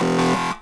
of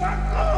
my God.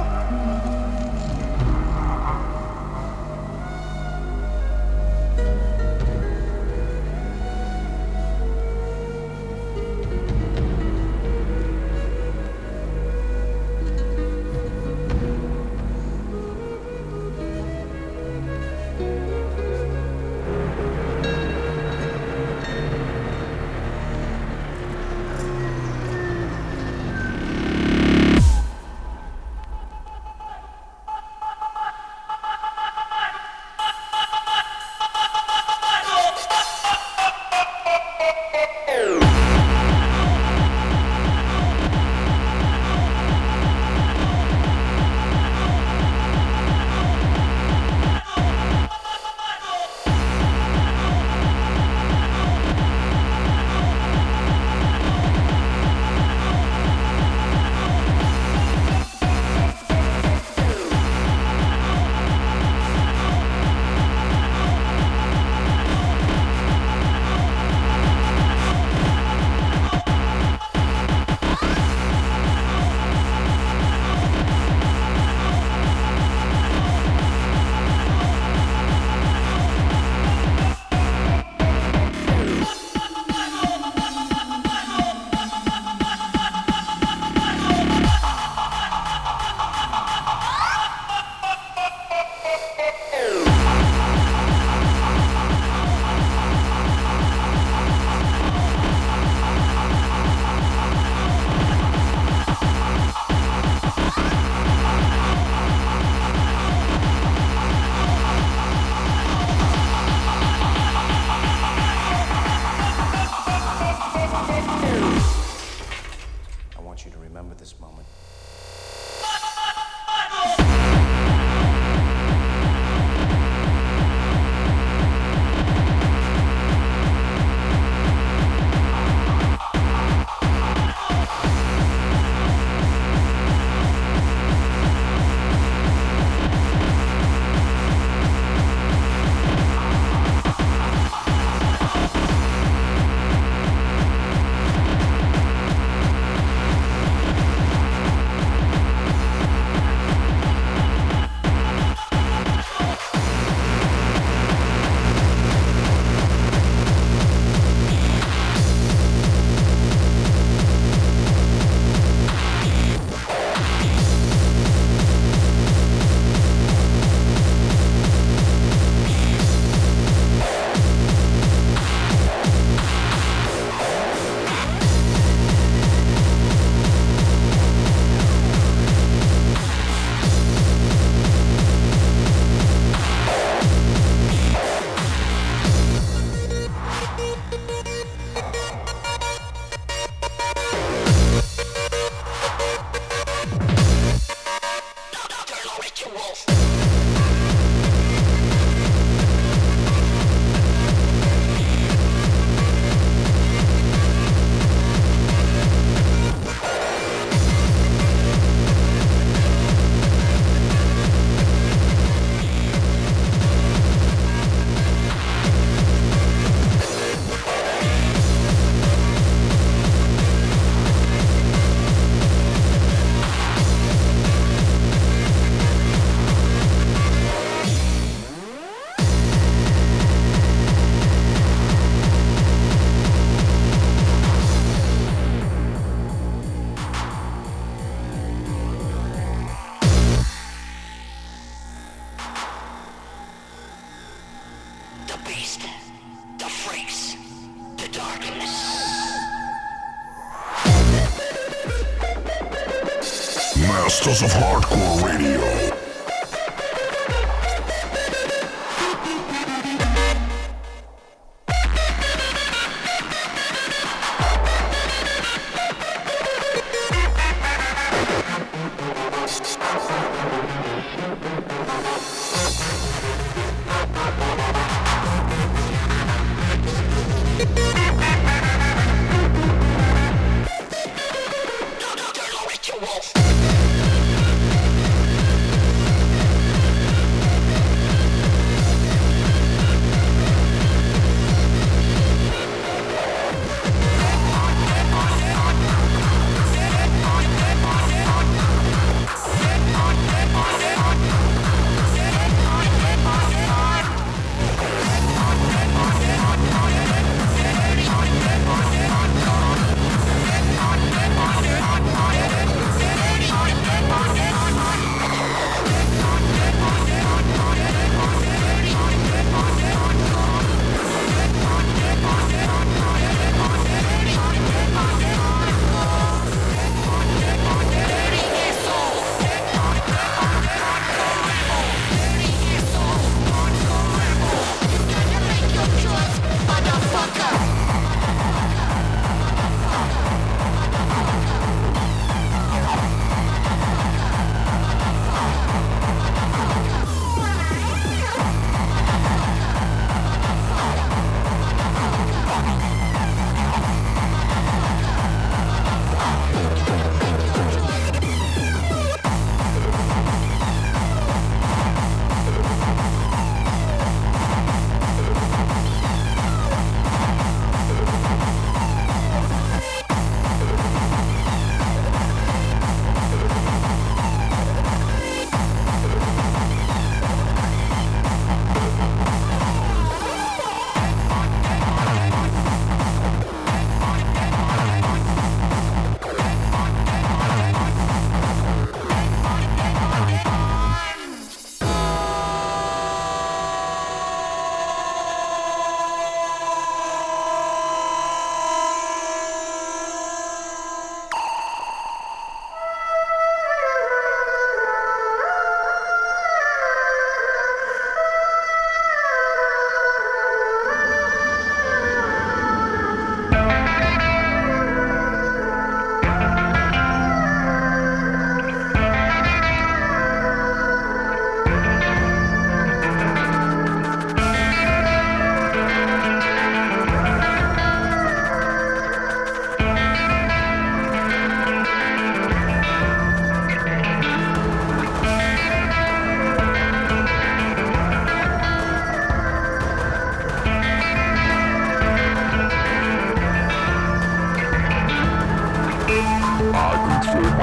Masters of Hardcore Radio.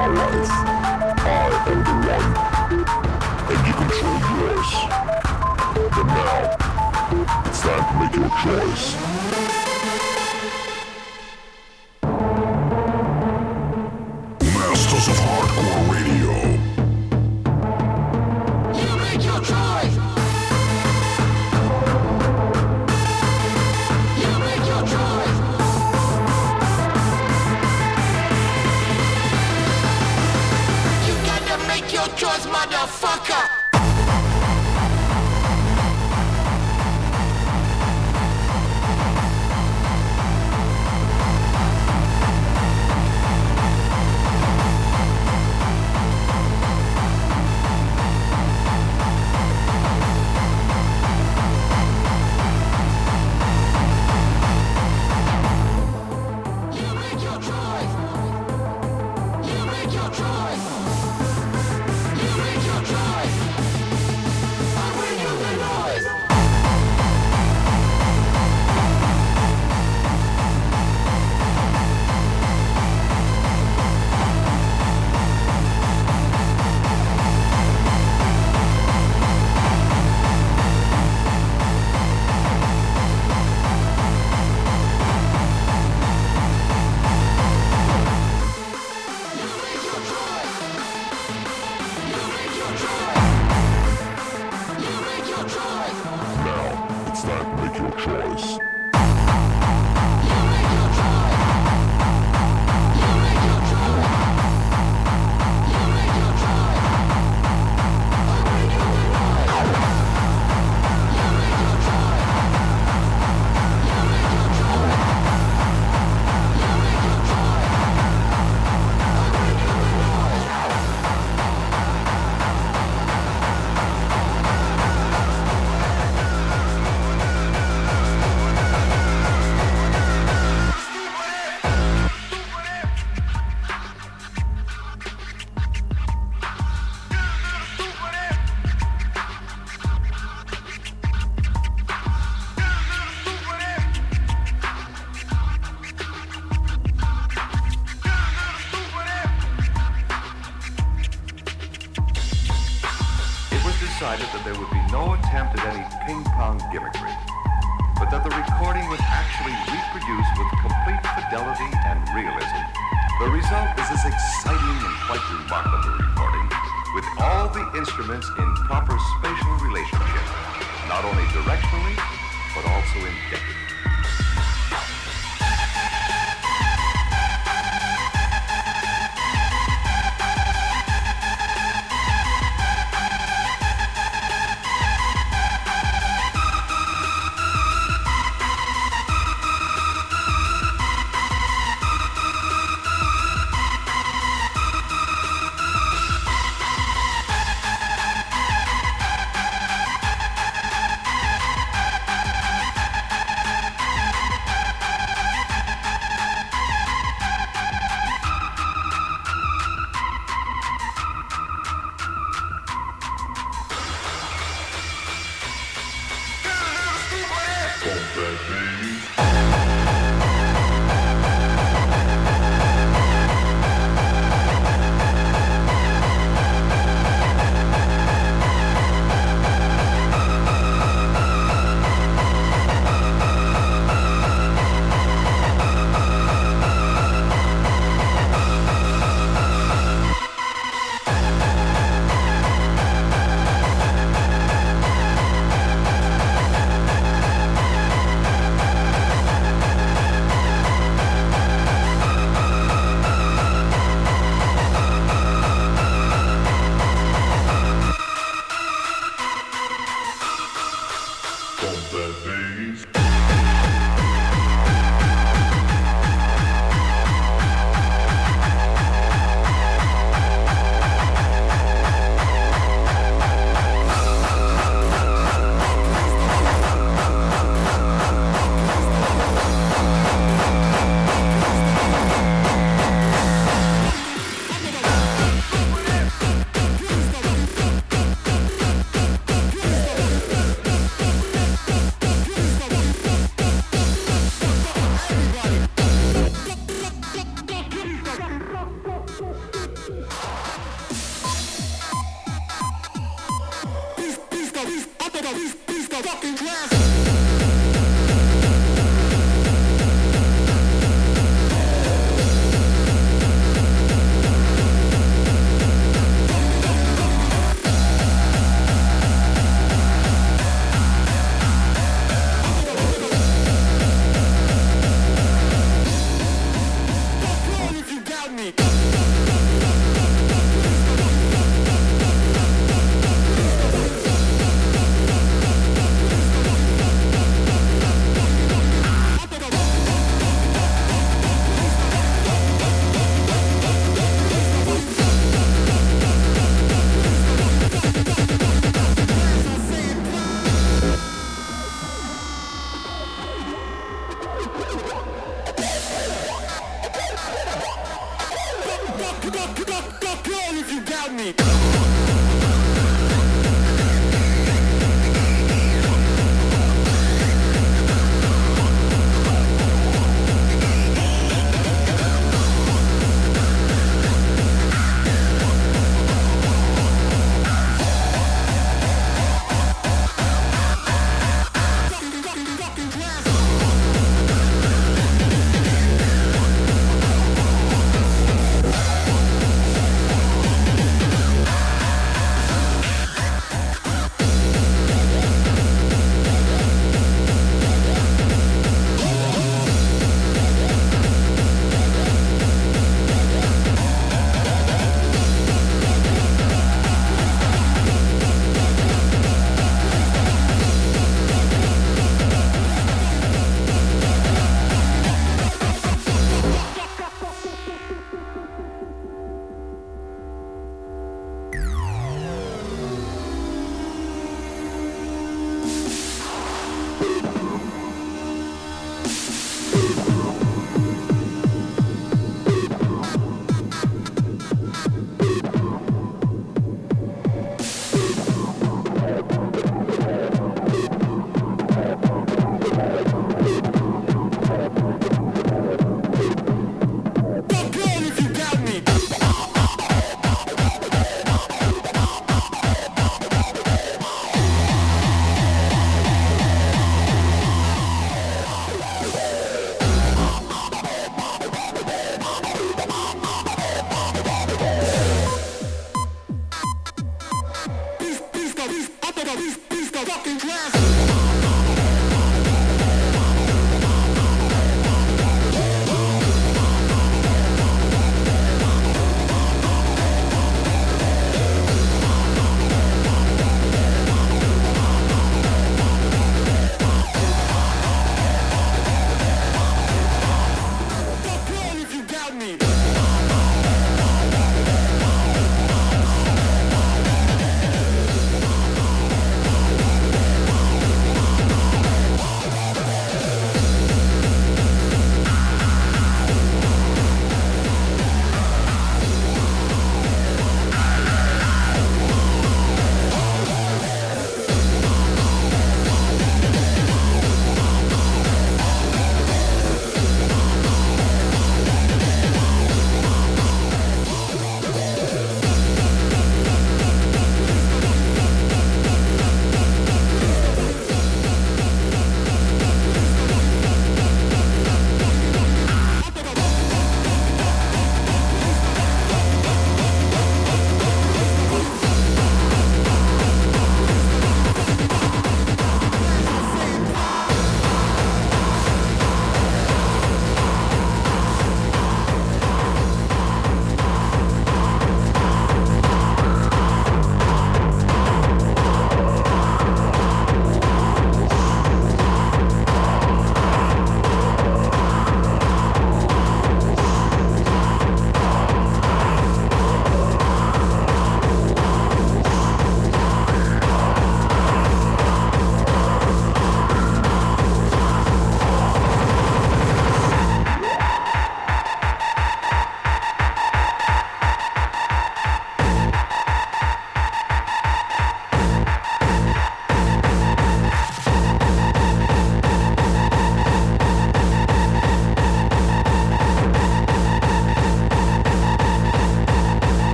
my life. I the one. And you control yours. But now, it's time to make your choice.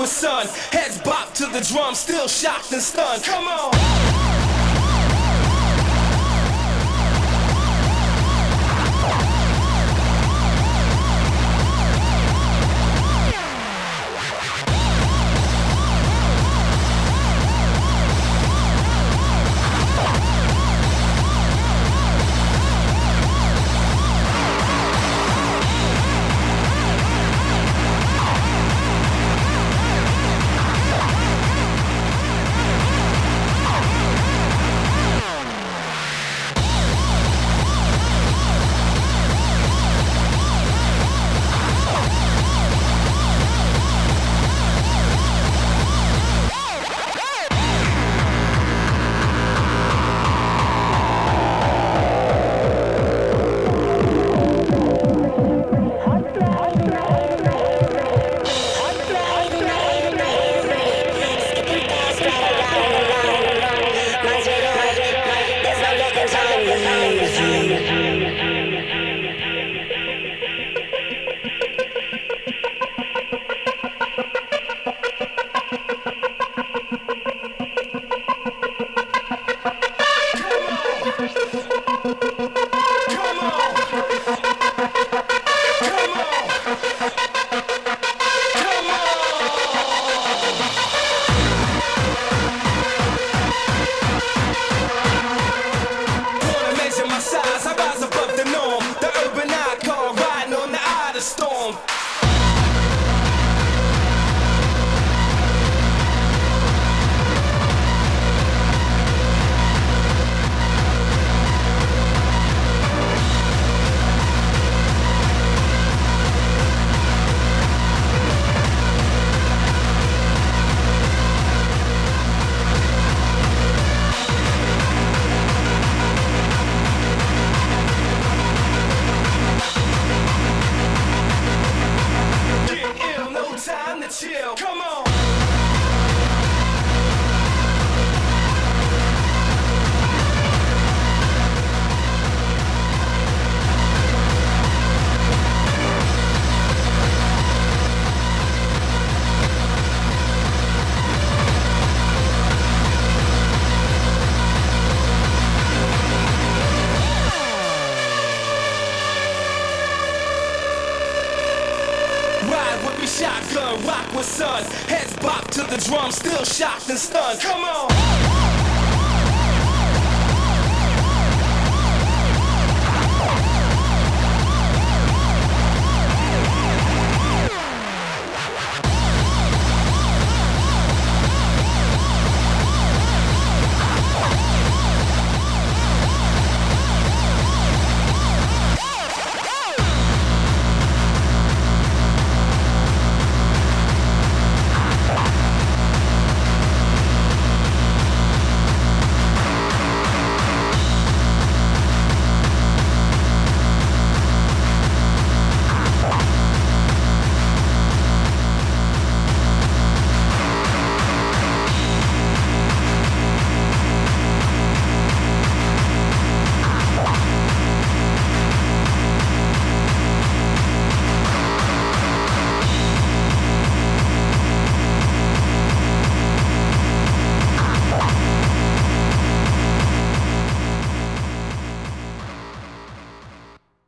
With sun. Heads bop to the drum, still shocked and stunned. Come on!